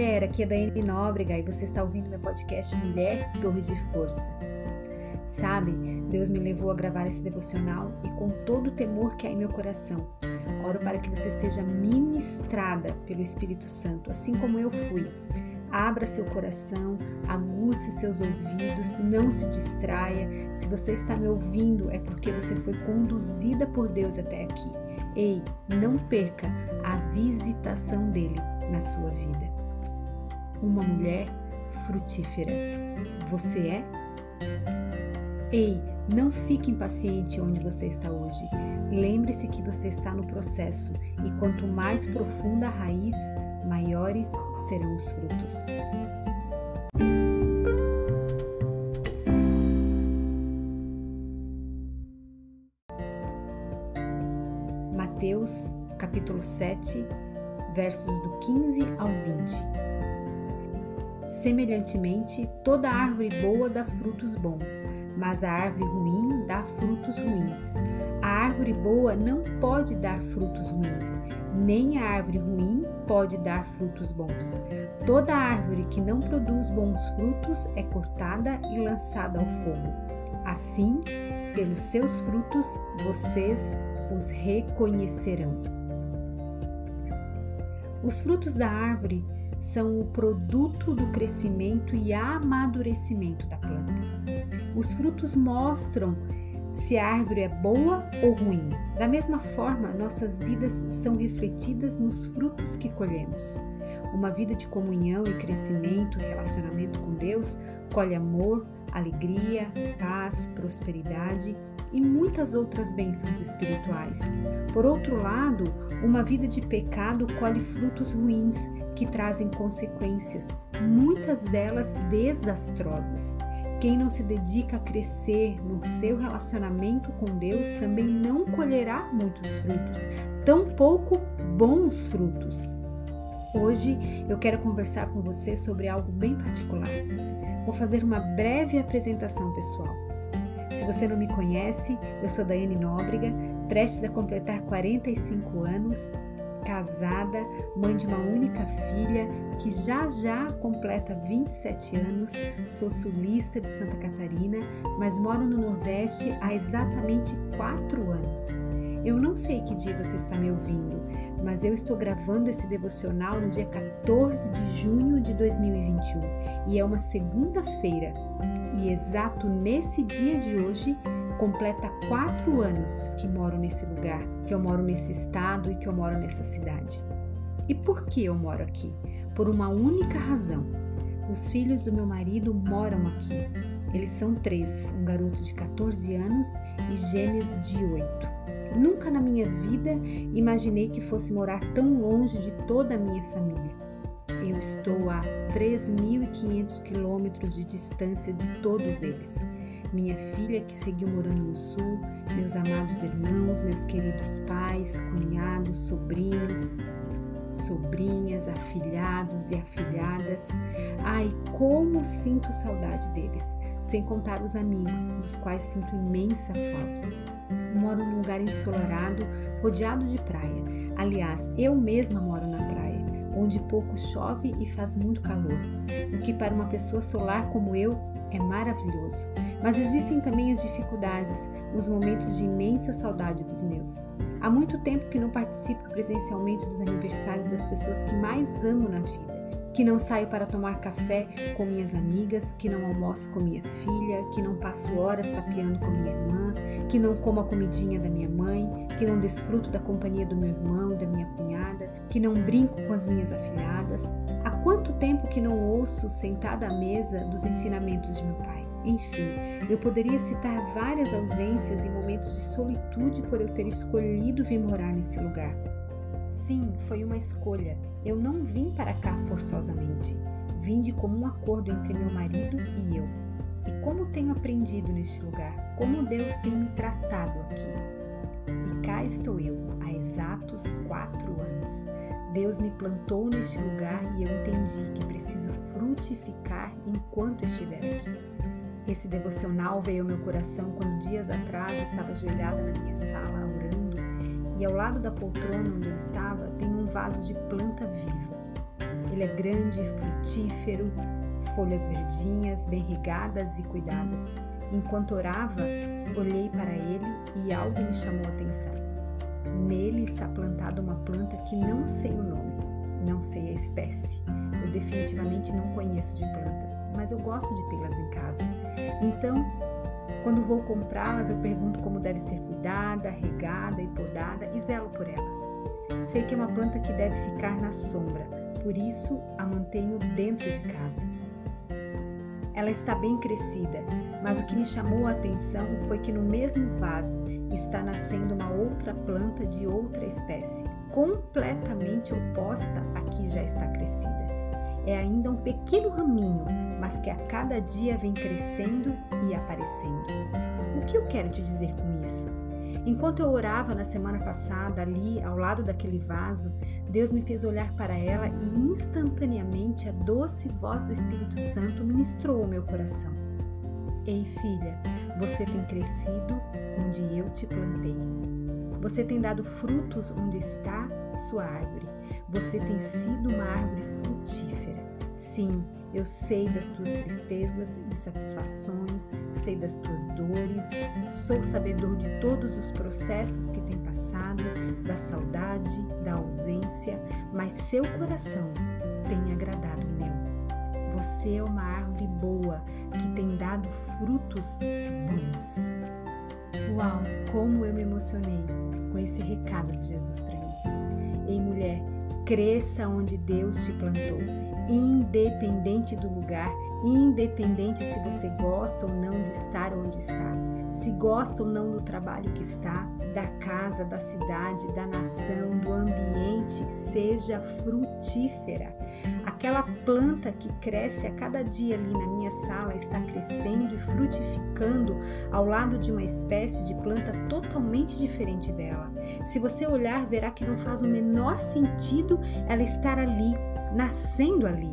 mulher, aqui é Daiane Nóbrega e você está ouvindo meu podcast Mulher Torre de Força. Sabe, Deus me levou a gravar esse devocional e com todo o temor que há em meu coração, oro para que você seja ministrada pelo Espírito Santo, assim como eu fui. Abra seu coração, aguce seus ouvidos, não se distraia. Se você está me ouvindo, é porque você foi conduzida por Deus até aqui. Ei, não perca a visitação dele na sua vida. Uma mulher frutífera. Você é? Ei, não fique impaciente onde você está hoje. Lembre-se que você está no processo e quanto mais profunda a raiz, maiores serão os frutos. Mateus, capítulo 7, versos do 15 ao 20. Semelhantemente, toda árvore boa dá frutos bons, mas a árvore ruim dá frutos ruins. A árvore boa não pode dar frutos ruins, nem a árvore ruim pode dar frutos bons. Toda árvore que não produz bons frutos é cortada e lançada ao fogo. Assim, pelos seus frutos vocês os reconhecerão. Os frutos da árvore são o produto do crescimento e amadurecimento da planta. Os frutos mostram se a árvore é boa ou ruim. Da mesma forma, nossas vidas são refletidas nos frutos que colhemos. Uma vida de comunhão e crescimento, relacionamento com Deus, colhe amor, alegria, paz, prosperidade e muitas outras bênçãos espirituais. Por outro lado, uma vida de pecado colhe frutos ruins que trazem consequências, muitas delas desastrosas. Quem não se dedica a crescer no seu relacionamento com Deus também não colherá muitos frutos, tampouco bons frutos. Hoje eu quero conversar com você sobre algo bem particular. Vou fazer uma breve apresentação pessoal. Se você não me conhece, eu sou Daiane Nóbrega, prestes a completar 45 anos, casada, mãe de uma única filha que já já completa 27 anos, sou sulista de Santa Catarina, mas moro no Nordeste há exatamente 4 anos. Eu não sei que dia você está me ouvindo, mas eu estou gravando esse devocional no dia 14 de junho de 2021 e é uma segunda-feira. E exato nesse dia de hoje, completa quatro anos que moro nesse lugar, que eu moro nesse estado e que eu moro nessa cidade. E por que eu moro aqui? Por uma única razão. Os filhos do meu marido moram aqui. Eles são três: um garoto de 14 anos e gêmeos de 8. Nunca na minha vida imaginei que fosse morar tão longe de toda a minha família. Eu estou a 3.500 quilômetros de distância de todos eles. Minha filha, que seguiu morando no sul, meus amados irmãos, meus queridos pais, cunhados, sobrinhos, sobrinhas, afilhados e afilhadas. Ai, como sinto saudade deles, sem contar os amigos, dos quais sinto imensa falta moro num lugar ensolarado, rodeado de praia. Aliás, eu mesma moro na praia, onde pouco chove e faz muito calor, o que para uma pessoa solar como eu é maravilhoso. Mas existem também as dificuldades, os momentos de imensa saudade dos meus. Há muito tempo que não participo presencialmente dos aniversários das pessoas que mais amo na vida que não saio para tomar café com minhas amigas, que não almoço com minha filha, que não passo horas papeando com minha irmã, que não como a comidinha da minha mãe, que não desfruto da companhia do meu irmão, da minha cunhada, que não brinco com as minhas afilhadas. Há quanto tempo que não ouço sentada à mesa dos ensinamentos de meu pai? Enfim, eu poderia citar várias ausências e momentos de solitude por eu ter escolhido vir morar nesse lugar. Sim, foi uma escolha. Eu não vim para cá forçosamente. Vim de comum acordo entre meu marido e eu. E como tenho aprendido neste lugar, como Deus tem me tratado aqui. E cá estou eu, há exatos quatro anos. Deus me plantou neste lugar e eu entendi que preciso frutificar enquanto estiver aqui. Esse devocional veio ao meu coração quando dias atrás estava ajoelhada na minha sala orando e ao lado da poltrona onde eu estava tem um vaso de planta viva. Ele é grande, frutífero, folhas verdinhas, bem regadas e cuidadas. Enquanto orava, olhei para ele e algo me chamou a atenção. Nele está plantada uma planta que não sei o nome, não sei a espécie. Eu definitivamente não conheço de plantas, mas eu gosto de tê-las em casa. Então, quando vou comprá-las, eu pergunto como deve ser cuidada, regada e podada e zelo por elas. Sei que é uma planta que deve ficar na sombra, por isso a mantenho dentro de casa. Ela está bem crescida, mas o que me chamou a atenção foi que no mesmo vaso está nascendo uma outra planta de outra espécie, completamente oposta à que já está crescida. É ainda um pequeno raminho, mas que a cada dia vem crescendo e aparecendo. O que eu quero te dizer com isso? Enquanto eu orava na semana passada, ali ao lado daquele vaso, Deus me fez olhar para ela e instantaneamente a doce voz do Espírito Santo ministrou o meu coração. Ei, filha, você tem crescido onde eu te plantei. Você tem dado frutos onde está sua árvore. Você tem sido uma árvore frutífera. Sim, eu sei das tuas tristezas e insatisfações, sei das tuas dores, sou sabedor de todos os processos que tem passado, da saudade, da ausência, mas seu coração tem agradado o meu. Você é uma árvore boa que tem dado frutos bons. Uau, como eu me emocionei com esse recado de Jesus para mim. Ei, mulher, cresça onde Deus te plantou independente do lugar, independente se você gosta ou não de estar onde está, se gosta ou não do trabalho que está, da casa, da cidade, da nação, do ambiente, seja frutífera. Aquela planta que cresce a cada dia ali na minha sala está crescendo e frutificando ao lado de uma espécie de planta totalmente diferente dela. Se você olhar, verá que não faz o menor sentido ela estar ali nascendo ali.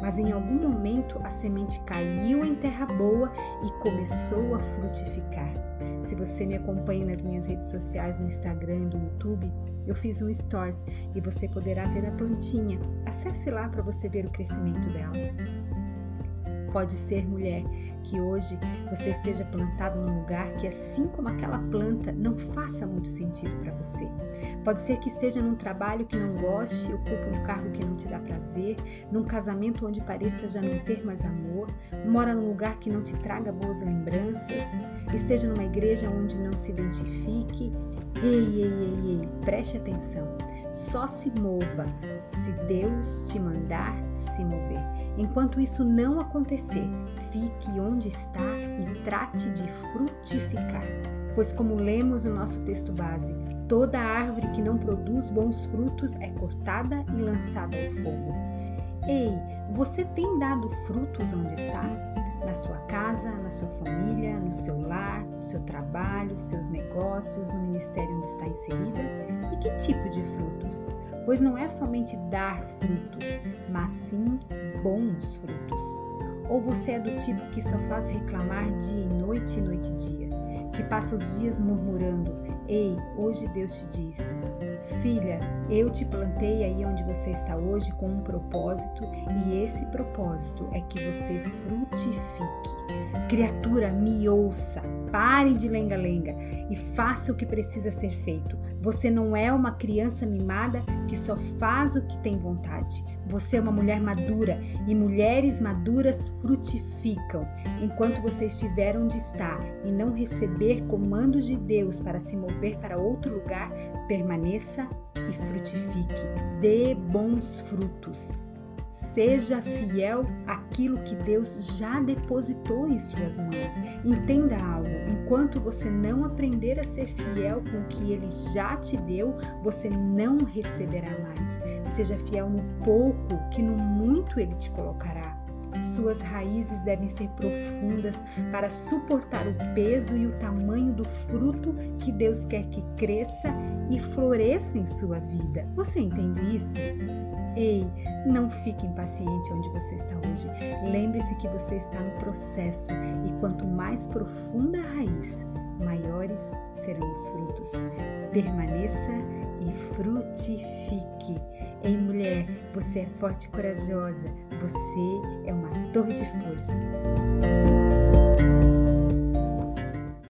Mas em algum momento a semente caiu em terra boa e começou a frutificar. Se você me acompanha nas minhas redes sociais, no Instagram no YouTube, eu fiz um stories e você poderá ver a plantinha. Acesse lá para você ver o crescimento dela. Pode ser, mulher, que hoje você esteja plantado num lugar que, assim como aquela planta, não faça muito sentido para você. Pode ser que esteja num trabalho que não goste, ocupe um cargo que não te dá prazer, num casamento onde pareça já não ter mais amor, mora num lugar que não te traga boas lembranças, esteja numa igreja onde não se identifique. Ei, ei, ei, ei, preste atenção. Só se mova se Deus te mandar se mover. Enquanto isso não acontecer, fique onde está e trate de frutificar. Pois, como lemos no nosso texto base, toda árvore que não produz bons frutos é cortada e lançada ao fogo. Ei, você tem dado frutos onde está? Na sua casa, na sua família, no seu lar, no seu trabalho, seus negócios, no ministério onde está inserida? E que tipo de frutos? Pois não é somente dar frutos, mas sim bons frutos. Ou você é do tipo que só faz reclamar dia e noite, noite e dia, que passa os dias murmurando: Ei, hoje Deus te diz, filha, eu te plantei aí onde você está hoje com um propósito e esse propósito é que você frutifique. Criatura, me ouça, pare de lenga-lenga e faça o que precisa ser feito. Você não é uma criança mimada que só faz o que tem vontade. Você é uma mulher madura e mulheres maduras frutificam. Enquanto você estiver onde está e não receber comandos de Deus para se mover para outro lugar, permaneça e frutifique. Dê bons frutos. Seja fiel àquilo que Deus já depositou em suas mãos. Entenda algo: enquanto você não aprender a ser fiel com o que Ele já te deu, você não receberá mais. Seja fiel no pouco, que no muito Ele te colocará. Suas raízes devem ser profundas para suportar o peso e o tamanho do fruto que Deus quer que cresça e floresça em sua vida. Você entende isso? Ei, não fique impaciente onde você está hoje. Lembre-se que você está no processo e quanto mais profunda a raiz, maiores serão os frutos. Permaneça e frutifique. Ei, mulher, você é forte e corajosa. Você é uma torre de força.